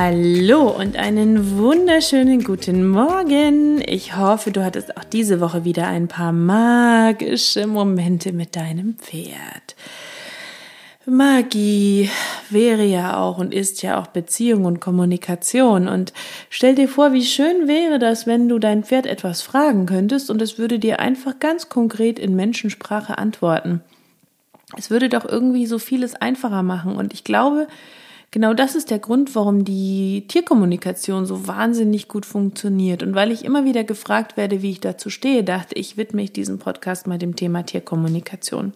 Hallo und einen wunderschönen guten Morgen. Ich hoffe, du hattest auch diese Woche wieder ein paar magische Momente mit deinem Pferd. Magie wäre ja auch und ist ja auch Beziehung und Kommunikation. Und stell dir vor, wie schön wäre das, wenn du dein Pferd etwas fragen könntest und es würde dir einfach ganz konkret in Menschensprache antworten. Es würde doch irgendwie so vieles einfacher machen. Und ich glaube, Genau das ist der Grund, warum die Tierkommunikation so wahnsinnig gut funktioniert. Und weil ich immer wieder gefragt werde, wie ich dazu stehe, dachte ich, widme ich diesen Podcast mal dem Thema Tierkommunikation.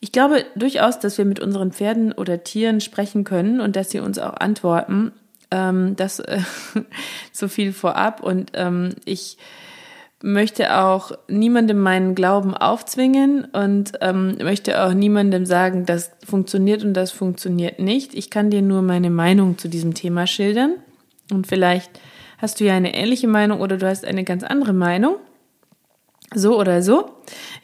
Ich glaube durchaus, dass wir mit unseren Pferden oder Tieren sprechen können und dass sie uns auch antworten. Ähm, das äh, so viel vorab. Und ähm, ich möchte auch niemandem meinen Glauben aufzwingen und ähm, möchte auch niemandem sagen, das funktioniert und das funktioniert nicht. Ich kann dir nur meine Meinung zu diesem Thema schildern und vielleicht hast du ja eine ähnliche Meinung oder du hast eine ganz andere Meinung. So oder so.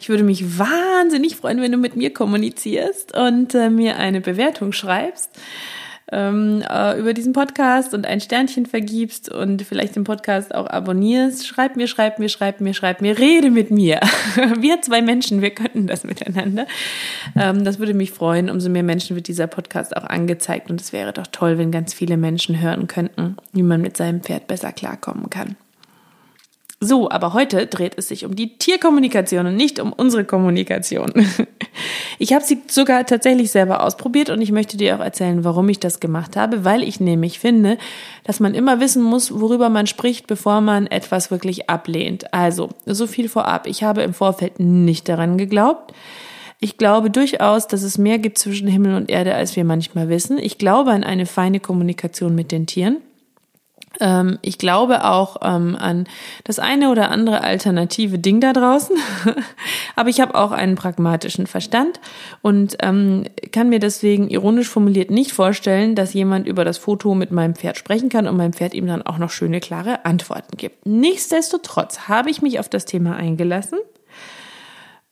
Ich würde mich wahnsinnig freuen, wenn du mit mir kommunizierst und äh, mir eine Bewertung schreibst ähm, äh, über diesen Podcast und ein Sternchen vergibst und vielleicht den Podcast auch abonnierst. Schreib mir, schreib mir, schreib mir, schreib mir, rede mit mir. Wir zwei Menschen, wir könnten das miteinander. Ähm, das würde mich freuen. Umso mehr Menschen wird dieser Podcast auch angezeigt und es wäre doch toll, wenn ganz viele Menschen hören könnten, wie man mit seinem Pferd besser klarkommen kann. So, aber heute dreht es sich um die Tierkommunikation und nicht um unsere Kommunikation. Ich habe sie sogar tatsächlich selber ausprobiert und ich möchte dir auch erzählen, warum ich das gemacht habe, weil ich nämlich finde, dass man immer wissen muss, worüber man spricht, bevor man etwas wirklich ablehnt. Also, so viel vorab. Ich habe im Vorfeld nicht daran geglaubt. Ich glaube durchaus, dass es mehr gibt zwischen Himmel und Erde, als wir manchmal wissen. Ich glaube an eine feine Kommunikation mit den Tieren. Ähm, ich glaube auch ähm, an das eine oder andere alternative Ding da draußen, aber ich habe auch einen pragmatischen Verstand und ähm, kann mir deswegen ironisch formuliert nicht vorstellen, dass jemand über das Foto mit meinem Pferd sprechen kann und mein Pferd ihm dann auch noch schöne, klare Antworten gibt. Nichtsdestotrotz habe ich mich auf das Thema eingelassen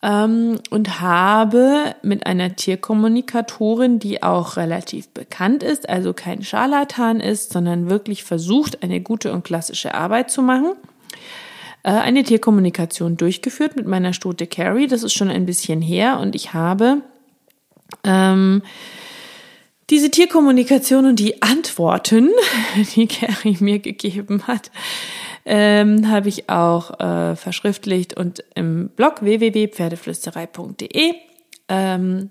ähm, und habe mit einer Tierkommunikatorin, die auch relativ bekannt ist, also kein Scharlatan ist, sondern wirklich versucht, eine gute und klassische Arbeit zu machen, äh, eine Tierkommunikation durchgeführt mit meiner Stute Carrie. Das ist schon ein bisschen her und ich habe ähm, diese Tierkommunikation und die Antworten, die Carrie mir gegeben hat, ähm, habe ich auch äh, verschriftlicht und im Blog www.pferdeflüsterei.de ähm,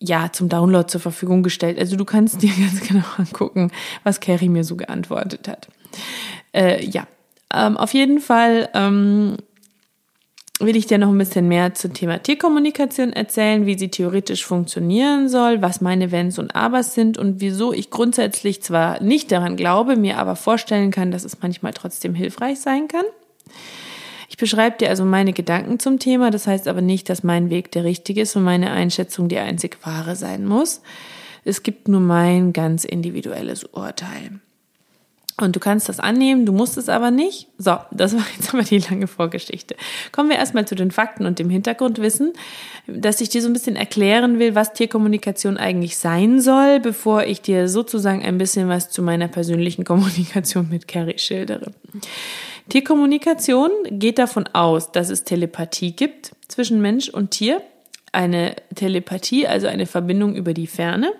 ja zum Download zur Verfügung gestellt. Also du kannst dir ganz genau angucken, was Carrie mir so geantwortet hat. Äh, ja, ähm, auf jeden Fall ähm, will ich dir noch ein bisschen mehr zum Thema Tierkommunikation erzählen, wie sie theoretisch funktionieren soll, was meine Wenns und Abers sind und wieso ich grundsätzlich zwar nicht daran glaube, mir aber vorstellen kann, dass es manchmal trotzdem hilfreich sein kann. Ich beschreibe dir also meine Gedanken zum Thema, das heißt aber nicht, dass mein Weg der richtige ist und meine Einschätzung die einzig wahre sein muss. Es gibt nur mein ganz individuelles Urteil. Und du kannst das annehmen, du musst es aber nicht. So, das war jetzt aber die lange Vorgeschichte. Kommen wir erstmal zu den Fakten und dem Hintergrundwissen, dass ich dir so ein bisschen erklären will, was Tierkommunikation eigentlich sein soll, bevor ich dir sozusagen ein bisschen was zu meiner persönlichen Kommunikation mit Carrie schildere. Tierkommunikation geht davon aus, dass es Telepathie gibt zwischen Mensch und Tier. Eine Telepathie, also eine Verbindung über die Ferne.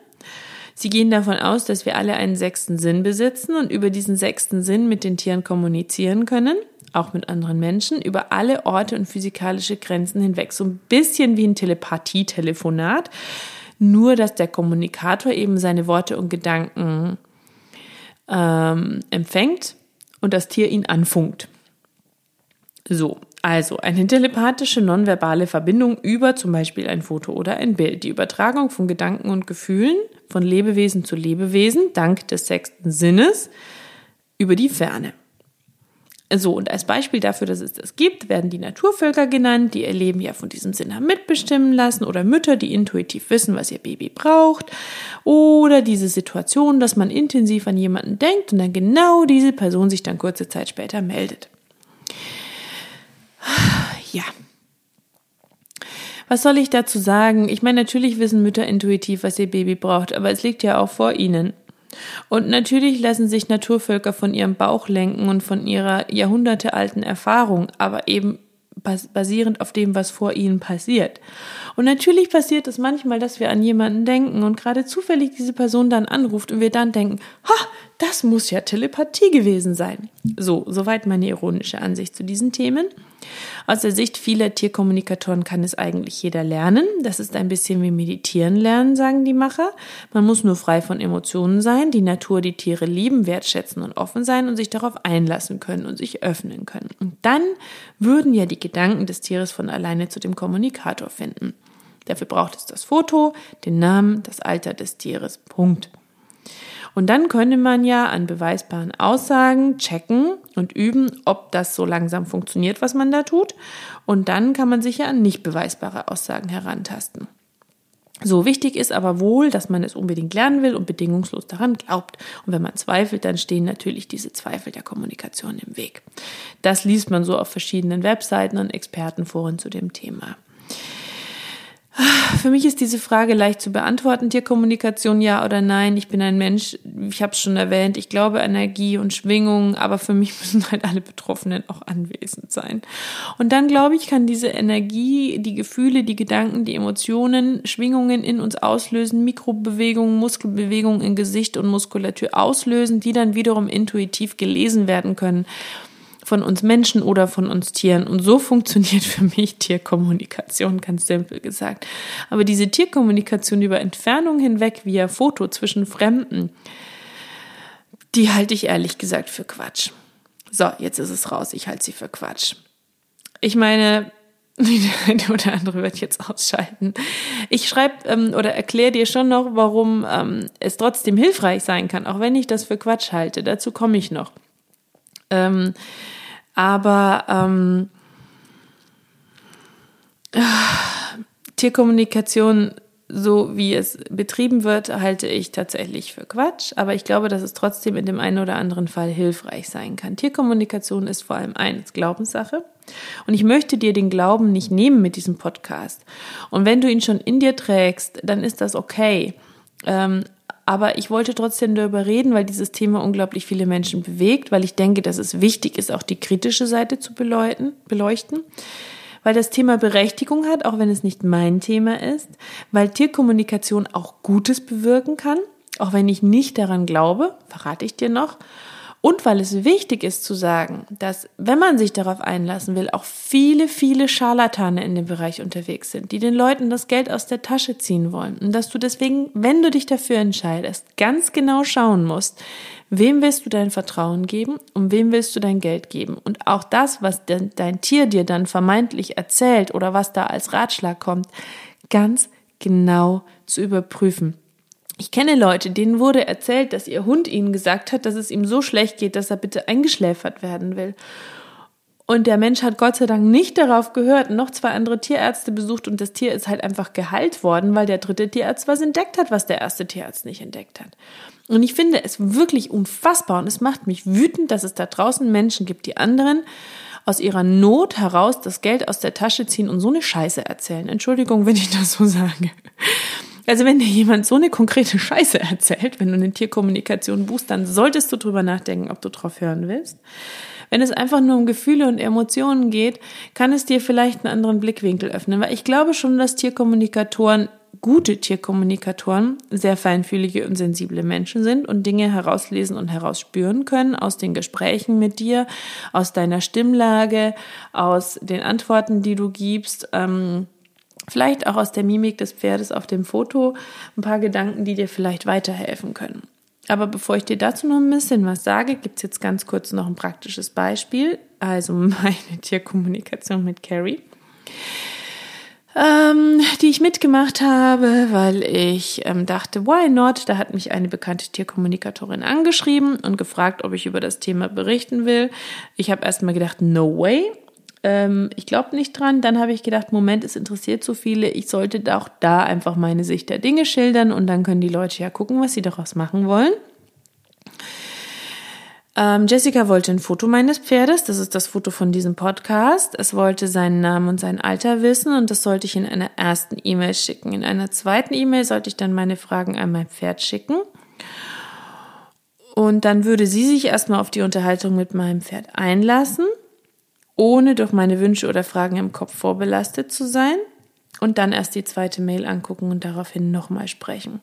Sie gehen davon aus, dass wir alle einen sechsten Sinn besitzen und über diesen sechsten Sinn mit den Tieren kommunizieren können, auch mit anderen Menschen, über alle Orte und physikalische Grenzen hinweg. So ein bisschen wie ein Telepathie-Telefonat, nur dass der Kommunikator eben seine Worte und Gedanken ähm, empfängt und das Tier ihn anfunkt. So, also eine telepathische nonverbale Verbindung über zum Beispiel ein Foto oder ein Bild. Die Übertragung von Gedanken und Gefühlen von Lebewesen zu Lebewesen dank des sechsten Sinnes über die Ferne. So, und als Beispiel dafür, dass es das gibt, werden die Naturvölker genannt, die ihr Leben ja von diesem Sinn haben mitbestimmen lassen oder Mütter, die intuitiv wissen, was ihr Baby braucht oder diese Situation, dass man intensiv an jemanden denkt und dann genau diese Person sich dann kurze Zeit später meldet. Ja. Was soll ich dazu sagen? Ich meine, natürlich wissen Mütter intuitiv, was ihr Baby braucht, aber es liegt ja auch vor ihnen. Und natürlich lassen sich Naturvölker von ihrem Bauch lenken und von ihrer jahrhundertealten Erfahrung, aber eben basierend auf dem, was vor ihnen passiert. Und natürlich passiert es manchmal, dass wir an jemanden denken und gerade zufällig diese Person dann anruft und wir dann denken, ha, das muss ja Telepathie gewesen sein. So, soweit meine ironische Ansicht zu diesen Themen. Aus der Sicht vieler Tierkommunikatoren kann es eigentlich jeder lernen. Das ist ein bisschen wie Meditieren lernen, sagen die Macher. Man muss nur frei von Emotionen sein, die Natur, die Tiere lieben, wertschätzen und offen sein und sich darauf einlassen können und sich öffnen können. Und dann würden ja die Gedanken des Tieres von alleine zu dem Kommunikator finden. Dafür braucht es das Foto, den Namen, das Alter des Tieres. Punkt. Und dann könne man ja an beweisbaren Aussagen checken und üben, ob das so langsam funktioniert, was man da tut. Und dann kann man sich ja an nicht beweisbare Aussagen herantasten. So wichtig ist aber wohl, dass man es unbedingt lernen will und bedingungslos daran glaubt. Und wenn man zweifelt, dann stehen natürlich diese Zweifel der Kommunikation im Weg. Das liest man so auf verschiedenen Webseiten und Expertenforen zu dem Thema. Für mich ist diese Frage leicht zu beantworten. Tierkommunikation ja oder nein. Ich bin ein Mensch, ich habe es schon erwähnt, ich glaube Energie und Schwingung, aber für mich müssen halt alle Betroffenen auch anwesend sein. Und dann glaube ich, kann diese Energie, die Gefühle, die Gedanken, die Emotionen, Schwingungen in uns auslösen, Mikrobewegungen, Muskelbewegungen in Gesicht und Muskulatur auslösen, die dann wiederum intuitiv gelesen werden können von uns Menschen oder von uns Tieren. Und so funktioniert für mich Tierkommunikation, ganz simpel gesagt. Aber diese Tierkommunikation über Entfernung hinweg via Foto zwischen Fremden, die halte ich ehrlich gesagt für Quatsch. So, jetzt ist es raus. Ich halte sie für Quatsch. Ich meine, der eine oder andere wird jetzt ausschalten. Ich schreibe ähm, oder erkläre dir schon noch, warum ähm, es trotzdem hilfreich sein kann, auch wenn ich das für Quatsch halte. Dazu komme ich noch. Ähm, aber ähm, Tierkommunikation, so wie es betrieben wird, halte ich tatsächlich für Quatsch. Aber ich glaube, dass es trotzdem in dem einen oder anderen Fall hilfreich sein kann. Tierkommunikation ist vor allem eines Glaubenssache. Und ich möchte dir den Glauben nicht nehmen mit diesem Podcast. Und wenn du ihn schon in dir trägst, dann ist das okay. Ähm, aber ich wollte trotzdem darüber reden, weil dieses Thema unglaublich viele Menschen bewegt, weil ich denke, dass es wichtig ist, auch die kritische Seite zu beleuchten, beleuchten. Weil das Thema Berechtigung hat, auch wenn es nicht mein Thema ist, weil Tierkommunikation auch Gutes bewirken kann, auch wenn ich nicht daran glaube, verrate ich dir noch, und weil es wichtig ist zu sagen, dass, wenn man sich darauf einlassen will, auch viele, viele Scharlatane in dem Bereich unterwegs sind, die den Leuten das Geld aus der Tasche ziehen wollen. Und dass du deswegen, wenn du dich dafür entscheidest, ganz genau schauen musst, wem willst du dein Vertrauen geben und wem willst du dein Geld geben. Und auch das, was dein Tier dir dann vermeintlich erzählt oder was da als Ratschlag kommt, ganz genau zu überprüfen. Ich kenne Leute, denen wurde erzählt, dass ihr Hund ihnen gesagt hat, dass es ihm so schlecht geht, dass er bitte eingeschläfert werden will. Und der Mensch hat Gott sei Dank nicht darauf gehört, noch zwei andere Tierärzte besucht und das Tier ist halt einfach geheilt worden, weil der dritte Tierarzt was entdeckt hat, was der erste Tierarzt nicht entdeckt hat. Und ich finde es wirklich unfassbar und es macht mich wütend, dass es da draußen Menschen gibt, die anderen aus ihrer Not heraus das Geld aus der Tasche ziehen und so eine Scheiße erzählen. Entschuldigung, wenn ich das so sage. Also wenn dir jemand so eine konkrete Scheiße erzählt, wenn du eine Tierkommunikation buchst, dann solltest du drüber nachdenken, ob du drauf hören willst. Wenn es einfach nur um Gefühle und Emotionen geht, kann es dir vielleicht einen anderen Blickwinkel öffnen, weil ich glaube schon, dass Tierkommunikatoren gute Tierkommunikatoren sehr feinfühlige und sensible Menschen sind und Dinge herauslesen und herausspüren können aus den Gesprächen mit dir, aus deiner Stimmlage, aus den Antworten, die du gibst. Ähm, Vielleicht auch aus der Mimik des Pferdes auf dem Foto ein paar Gedanken, die dir vielleicht weiterhelfen können. Aber bevor ich dir dazu noch ein bisschen was sage, gibt es jetzt ganz kurz noch ein praktisches Beispiel, also meine Tierkommunikation mit Carrie. ähm, die ich mitgemacht habe, weil ich ähm, dachte, why not? Da hat mich eine bekannte Tierkommunikatorin angeschrieben und gefragt, ob ich über das Thema berichten will. Ich habe erstmal gedacht, no way. Ähm, ich glaube nicht dran. Dann habe ich gedacht, Moment, es interessiert so viele. Ich sollte auch da einfach meine Sicht der Dinge schildern und dann können die Leute ja gucken, was sie daraus machen wollen. Ähm, Jessica wollte ein Foto meines Pferdes, das ist das Foto von diesem Podcast. Es wollte seinen Namen und sein Alter wissen und das sollte ich in einer ersten E-Mail schicken. In einer zweiten E-Mail sollte ich dann meine Fragen an mein Pferd schicken. Und dann würde sie sich erstmal auf die Unterhaltung mit meinem Pferd einlassen, ohne durch meine Wünsche oder Fragen im Kopf vorbelastet zu sein. Und dann erst die zweite Mail angucken und daraufhin nochmal sprechen.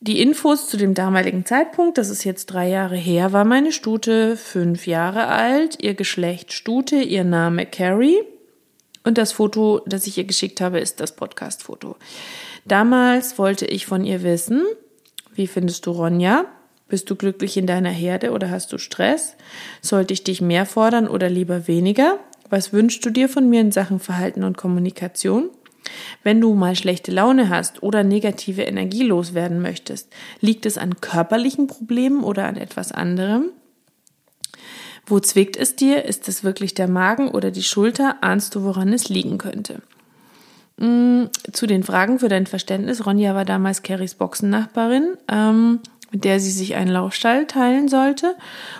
Die Infos zu dem damaligen Zeitpunkt, das ist jetzt drei Jahre her, war meine Stute fünf Jahre alt, ihr Geschlecht Stute, ihr Name Carrie und das Foto, das ich ihr geschickt habe, ist das Podcast-Foto. Damals wollte ich von ihr wissen, wie findest du Ronja? Bist du glücklich in deiner Herde oder hast du Stress? Sollte ich dich mehr fordern oder lieber weniger? Was wünschst du dir von mir in Sachen Verhalten und Kommunikation? Wenn du mal schlechte Laune hast oder negative Energie loswerden möchtest, liegt es an körperlichen Problemen oder an etwas anderem? Wo zwickt es dir? Ist es wirklich der Magen oder die Schulter? Ahnst du, woran es liegen könnte? Mm, zu den Fragen für dein Verständnis. Ronja war damals Carries Boxennachbarin. Ähm, mit der sie sich einen Laufstall teilen sollte.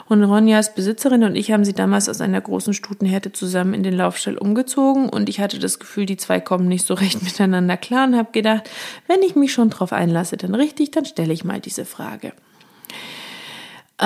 Und Ronjas Besitzerin und ich haben sie damals aus einer großen Stutenhärte zusammen in den Laufstall umgezogen und ich hatte das Gefühl, die zwei kommen nicht so recht miteinander klar und habe gedacht, wenn ich mich schon drauf einlasse, dann richtig, dann stelle ich mal diese Frage.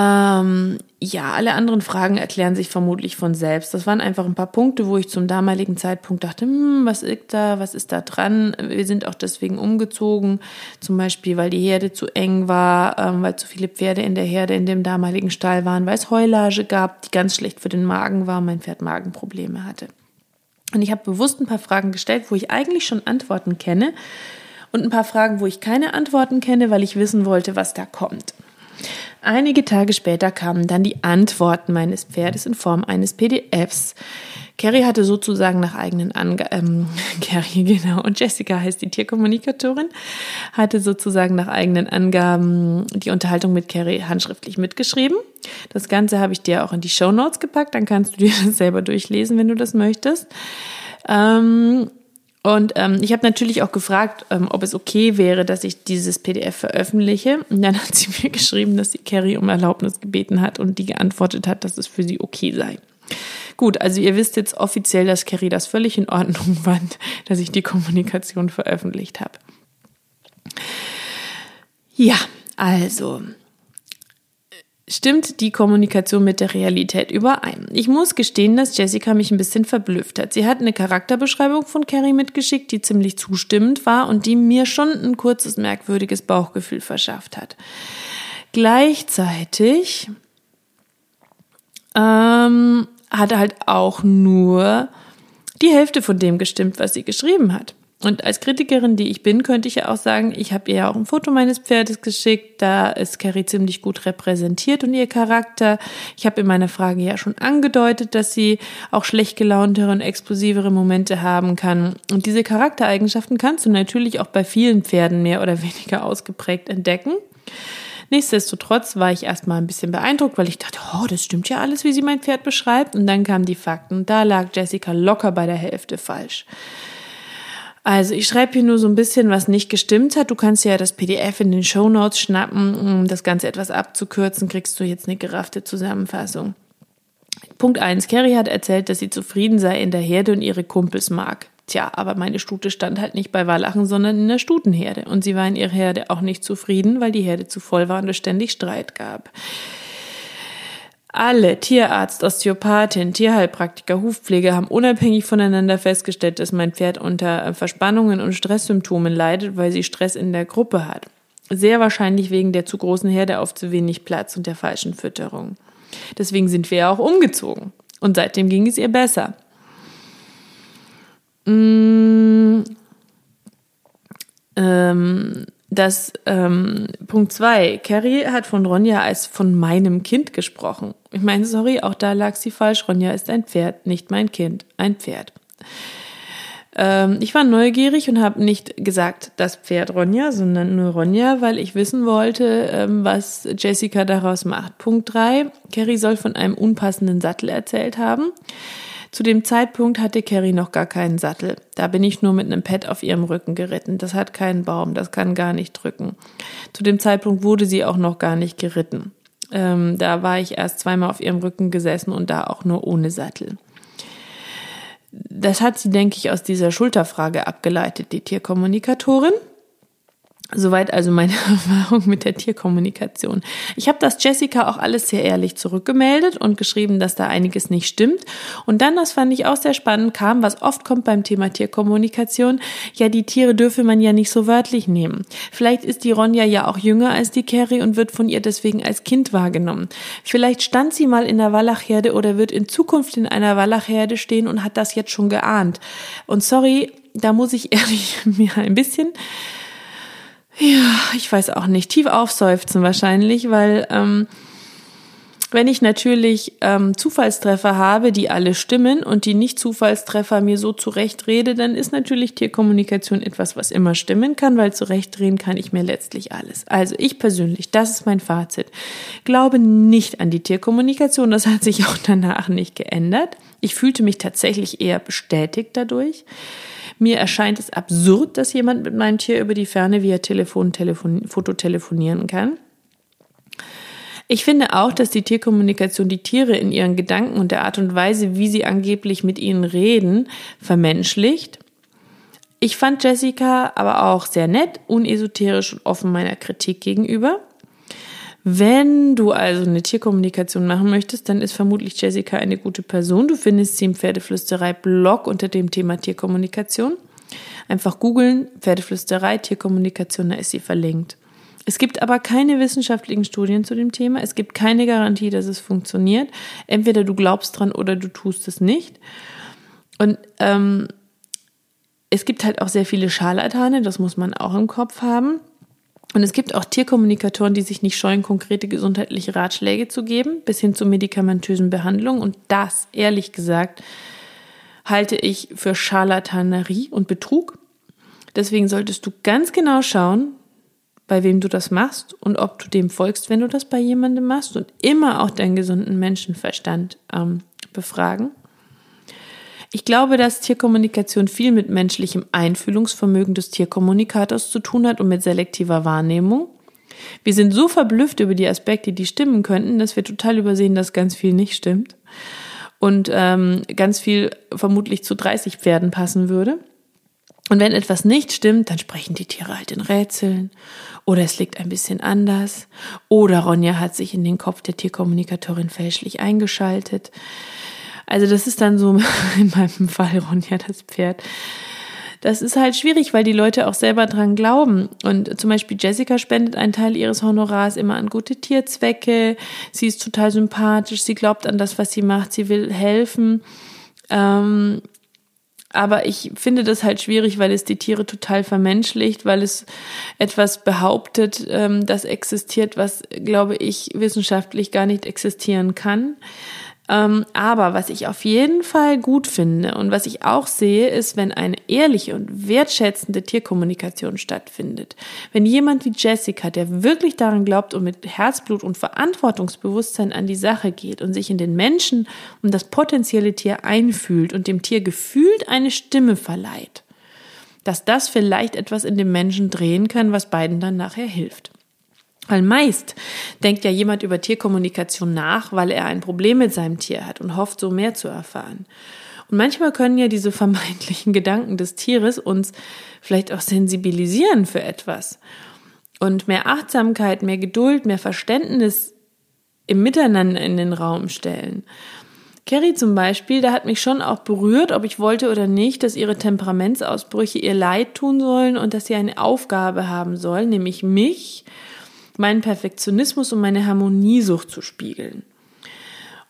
Ähm, ja, alle anderen Fragen erklären sich vermutlich von selbst. Das waren einfach ein paar Punkte, wo ich zum damaligen Zeitpunkt dachte, hm, was ist da, was ist da dran? Wir sind auch deswegen umgezogen, zum Beispiel, weil die Herde zu eng war, ähm, weil zu viele Pferde in der Herde in dem damaligen Stall waren, weil es Heulage gab, die ganz schlecht für den Magen war, mein Pferd Magenprobleme hatte. Und ich habe bewusst ein paar Fragen gestellt, wo ich eigentlich schon Antworten kenne und ein paar Fragen, wo ich keine Antworten kenne, weil ich wissen wollte, was da kommt. Einige Tage später kamen dann die Antworten meines Pferdes in Form eines PDFs. Carrie hatte sozusagen nach eigenen Angaben, ähm, Carrie, genau, und Jessica heißt die Tierkommunikatorin, hatte sozusagen nach eigenen Angaben die Unterhaltung mit Carrie handschriftlich mitgeschrieben. Das Ganze habe ich dir auch in die Show Notes gepackt, dann kannst du dir das selber durchlesen, wenn du das möchtest. Ähm, und ähm, ich habe natürlich auch gefragt, ähm, ob es okay wäre, dass ich dieses PDF veröffentliche. Und dann hat sie mir geschrieben, dass sie Carrie um Erlaubnis gebeten hat und die geantwortet hat, dass es für sie okay sei. Gut, also ihr wisst jetzt offiziell, dass Carrie das völlig in Ordnung fand, dass ich die Kommunikation veröffentlicht habe. Ja, also stimmt die Kommunikation mit der Realität überein. Ich muss gestehen, dass Jessica mich ein bisschen verblüfft hat. Sie hat eine Charakterbeschreibung von Carrie mitgeschickt, die ziemlich zustimmend war und die mir schon ein kurzes merkwürdiges Bauchgefühl verschafft hat. Gleichzeitig ähm, hat halt auch nur die Hälfte von dem gestimmt, was sie geschrieben hat. Und als Kritikerin, die ich bin, könnte ich ja auch sagen, ich habe ihr ja auch ein Foto meines Pferdes geschickt. Da ist Carrie ziemlich gut repräsentiert und ihr Charakter. Ich habe in meiner Frage ja schon angedeutet, dass sie auch schlecht gelauntere und explosivere Momente haben kann. Und diese Charaktereigenschaften kannst du natürlich auch bei vielen Pferden mehr oder weniger ausgeprägt entdecken. Nichtsdestotrotz war ich erstmal ein bisschen beeindruckt, weil ich dachte, oh, das stimmt ja alles, wie sie mein Pferd beschreibt. Und dann kamen die Fakten. Da lag Jessica locker bei der Hälfte falsch. Also ich schreibe hier nur so ein bisschen, was nicht gestimmt hat. Du kannst ja das PDF in den Show Notes schnappen, um das Ganze etwas abzukürzen, kriegst du jetzt eine geraffte Zusammenfassung. Punkt eins: Carrie hat erzählt, dass sie zufrieden sei in der Herde und ihre Kumpels mag. Tja, aber meine Stute stand halt nicht bei Wallachen, sondern in der Stutenherde. Und sie war in ihrer Herde auch nicht zufrieden, weil die Herde zu voll war und es ständig Streit gab. Alle, Tierarzt, Osteopathin, Tierheilpraktiker, Hufpfleger haben unabhängig voneinander festgestellt, dass mein Pferd unter Verspannungen und Stresssymptomen leidet, weil sie Stress in der Gruppe hat. Sehr wahrscheinlich wegen der zu großen Herde auf zu wenig Platz und der falschen Fütterung. Deswegen sind wir ja auch umgezogen. Und seitdem ging es ihr besser. Mmh, ähm, das ähm, Punkt zwei, Carrie hat von Ronja als von meinem Kind gesprochen. Ich meine, sorry, auch da lag sie falsch. Ronja ist ein Pferd, nicht mein Kind, ein Pferd. Ähm, ich war neugierig und habe nicht gesagt, das Pferd Ronja, sondern nur Ronja, weil ich wissen wollte, ähm, was Jessica daraus macht. Punkt drei: Carrie soll von einem unpassenden Sattel erzählt haben. Zu dem Zeitpunkt hatte Carrie noch gar keinen Sattel. Da bin ich nur mit einem Pad auf ihrem Rücken geritten. Das hat keinen Baum, das kann gar nicht drücken. Zu dem Zeitpunkt wurde sie auch noch gar nicht geritten. Ähm, da war ich erst zweimal auf ihrem Rücken gesessen und da auch nur ohne Sattel. Das hat sie, denke ich, aus dieser Schulterfrage abgeleitet, die Tierkommunikatorin. Soweit also meine Erfahrung mit der Tierkommunikation. Ich habe das Jessica auch alles sehr ehrlich zurückgemeldet und geschrieben, dass da einiges nicht stimmt. Und dann, das fand ich auch sehr spannend, kam, was oft kommt beim Thema Tierkommunikation, ja, die Tiere dürfe man ja nicht so wörtlich nehmen. Vielleicht ist die Ronja ja auch jünger als die Carrie und wird von ihr deswegen als Kind wahrgenommen. Vielleicht stand sie mal in der Wallachherde oder wird in Zukunft in einer Wallachherde stehen und hat das jetzt schon geahnt. Und sorry, da muss ich ehrlich mir ein bisschen ja, ich weiß auch nicht, tief aufseufzen wahrscheinlich, weil ähm, wenn ich natürlich ähm, Zufallstreffer habe, die alle stimmen und die Nicht-Zufallstreffer mir so zurechtrede, dann ist natürlich Tierkommunikation etwas, was immer stimmen kann, weil zurechtdrehen kann ich mir letztlich alles. Also ich persönlich, das ist mein Fazit, glaube nicht an die Tierkommunikation. Das hat sich auch danach nicht geändert. Ich fühlte mich tatsächlich eher bestätigt dadurch. Mir erscheint es absurd, dass jemand mit meinem Tier über die Ferne via Telefon, Telefon Foto telefonieren kann. Ich finde auch, dass die Tierkommunikation die Tiere in ihren Gedanken und der Art und Weise, wie sie angeblich mit ihnen reden, vermenschlicht. Ich fand Jessica aber auch sehr nett, unesoterisch und offen meiner Kritik gegenüber. Wenn du also eine Tierkommunikation machen möchtest, dann ist vermutlich Jessica eine gute Person. Du findest sie im Pferdeflüsterei-Blog unter dem Thema Tierkommunikation. Einfach googeln, Pferdeflüsterei, Tierkommunikation, da ist sie verlinkt. Es gibt aber keine wissenschaftlichen Studien zu dem Thema. Es gibt keine Garantie, dass es funktioniert. Entweder du glaubst dran oder du tust es nicht. Und ähm, es gibt halt auch sehr viele Scharlatane, das muss man auch im Kopf haben. Und es gibt auch Tierkommunikatoren, die sich nicht scheuen, konkrete gesundheitliche Ratschläge zu geben, bis hin zu medikamentösen Behandlungen. Und das, ehrlich gesagt, halte ich für Scharlatanerie und Betrug. Deswegen solltest du ganz genau schauen, bei wem du das machst und ob du dem folgst, wenn du das bei jemandem machst und immer auch deinen gesunden Menschenverstand ähm, befragen. Ich glaube, dass Tierkommunikation viel mit menschlichem Einfühlungsvermögen des Tierkommunikators zu tun hat und mit selektiver Wahrnehmung. Wir sind so verblüfft über die Aspekte, die stimmen könnten, dass wir total übersehen, dass ganz viel nicht stimmt. Und ähm, ganz viel vermutlich zu 30 Pferden passen würde. Und wenn etwas nicht stimmt, dann sprechen die Tiere halt in Rätseln. Oder es liegt ein bisschen anders. Oder Ronja hat sich in den Kopf der Tierkommunikatorin fälschlich eingeschaltet. Also das ist dann so in meinem Fall Ronja das Pferd. Das ist halt schwierig, weil die Leute auch selber dran glauben. Und zum Beispiel Jessica spendet einen Teil ihres Honorars immer an gute Tierzwecke. Sie ist total sympathisch. Sie glaubt an das, was sie macht. Sie will helfen. Ähm, aber ich finde das halt schwierig, weil es die Tiere total vermenschlicht, weil es etwas behauptet, ähm, das existiert, was, glaube ich, wissenschaftlich gar nicht existieren kann. Ähm, aber was ich auf jeden Fall gut finde und was ich auch sehe, ist, wenn eine ehrliche und wertschätzende Tierkommunikation stattfindet. Wenn jemand wie Jessica, der wirklich daran glaubt und mit Herzblut und Verantwortungsbewusstsein an die Sache geht und sich in den Menschen und das potenzielle Tier einfühlt und dem Tier gefühlt eine Stimme verleiht, dass das vielleicht etwas in dem Menschen drehen kann, was beiden dann nachher hilft. Weil meist denkt ja jemand über Tierkommunikation nach, weil er ein Problem mit seinem Tier hat und hofft, so mehr zu erfahren. Und manchmal können ja diese vermeintlichen Gedanken des Tieres uns vielleicht auch sensibilisieren für etwas. Und mehr Achtsamkeit, mehr Geduld, mehr Verständnis im Miteinander in den Raum stellen. Carrie zum Beispiel, da hat mich schon auch berührt, ob ich wollte oder nicht, dass ihre Temperamentsausbrüche ihr Leid tun sollen und dass sie eine Aufgabe haben soll, nämlich mich meinen Perfektionismus und meine Harmoniesucht zu spiegeln.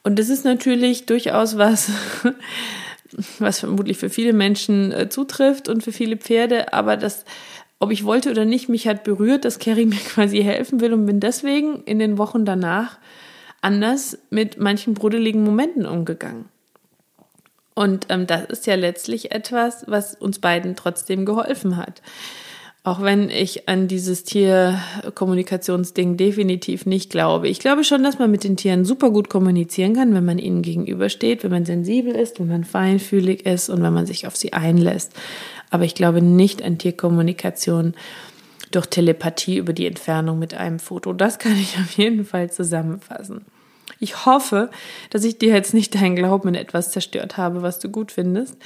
Und das ist natürlich durchaus was, was vermutlich für viele Menschen äh, zutrifft und für viele Pferde, aber das, ob ich wollte oder nicht, mich hat berührt, dass Carrie mir quasi helfen will und bin deswegen in den Wochen danach anders mit manchen brodeligen Momenten umgegangen. Und ähm, das ist ja letztlich etwas, was uns beiden trotzdem geholfen hat. Auch wenn ich an dieses Tierkommunikationsding definitiv nicht glaube. Ich glaube schon, dass man mit den Tieren super gut kommunizieren kann, wenn man ihnen gegenübersteht, wenn man sensibel ist, wenn man feinfühlig ist und wenn man sich auf sie einlässt. Aber ich glaube nicht an Tierkommunikation durch Telepathie über die Entfernung mit einem Foto. Das kann ich auf jeden Fall zusammenfassen. Ich hoffe, dass ich dir jetzt nicht deinen Glauben in etwas zerstört habe, was du gut findest.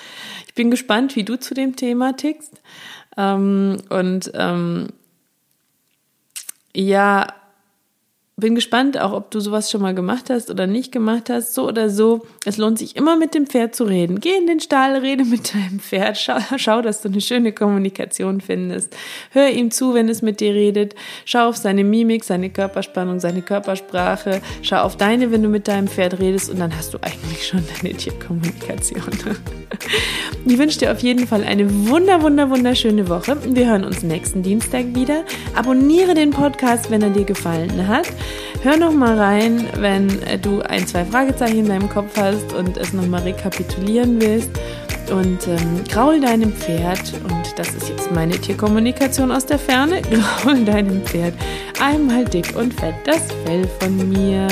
Ich bin gespannt, wie du zu dem Thema tickst. Ähm, und ähm, ja, bin gespannt, auch ob du sowas schon mal gemacht hast oder nicht gemacht hast. So oder so, es lohnt sich immer mit dem Pferd zu reden. Geh in den Stall, rede mit deinem Pferd, schau, schau, dass du eine schöne Kommunikation findest. Hör ihm zu, wenn es mit dir redet. Schau auf seine Mimik, seine Körperspannung, seine Körpersprache. Schau auf deine, wenn du mit deinem Pferd redest und dann hast du eigentlich schon deine Tierkommunikation. Ich wünsche dir auf jeden Fall eine wunder, wunder, wunderschöne Woche. Wir hören uns nächsten Dienstag wieder. Abonniere den Podcast, wenn er dir gefallen hat. Hör noch mal rein, wenn du ein, zwei Fragezeichen in deinem Kopf hast und es noch mal rekapitulieren willst. Und ähm, graul deinem Pferd, und das ist jetzt meine Tierkommunikation aus der Ferne, graul deinem Pferd einmal dick und fett das Fell von mir.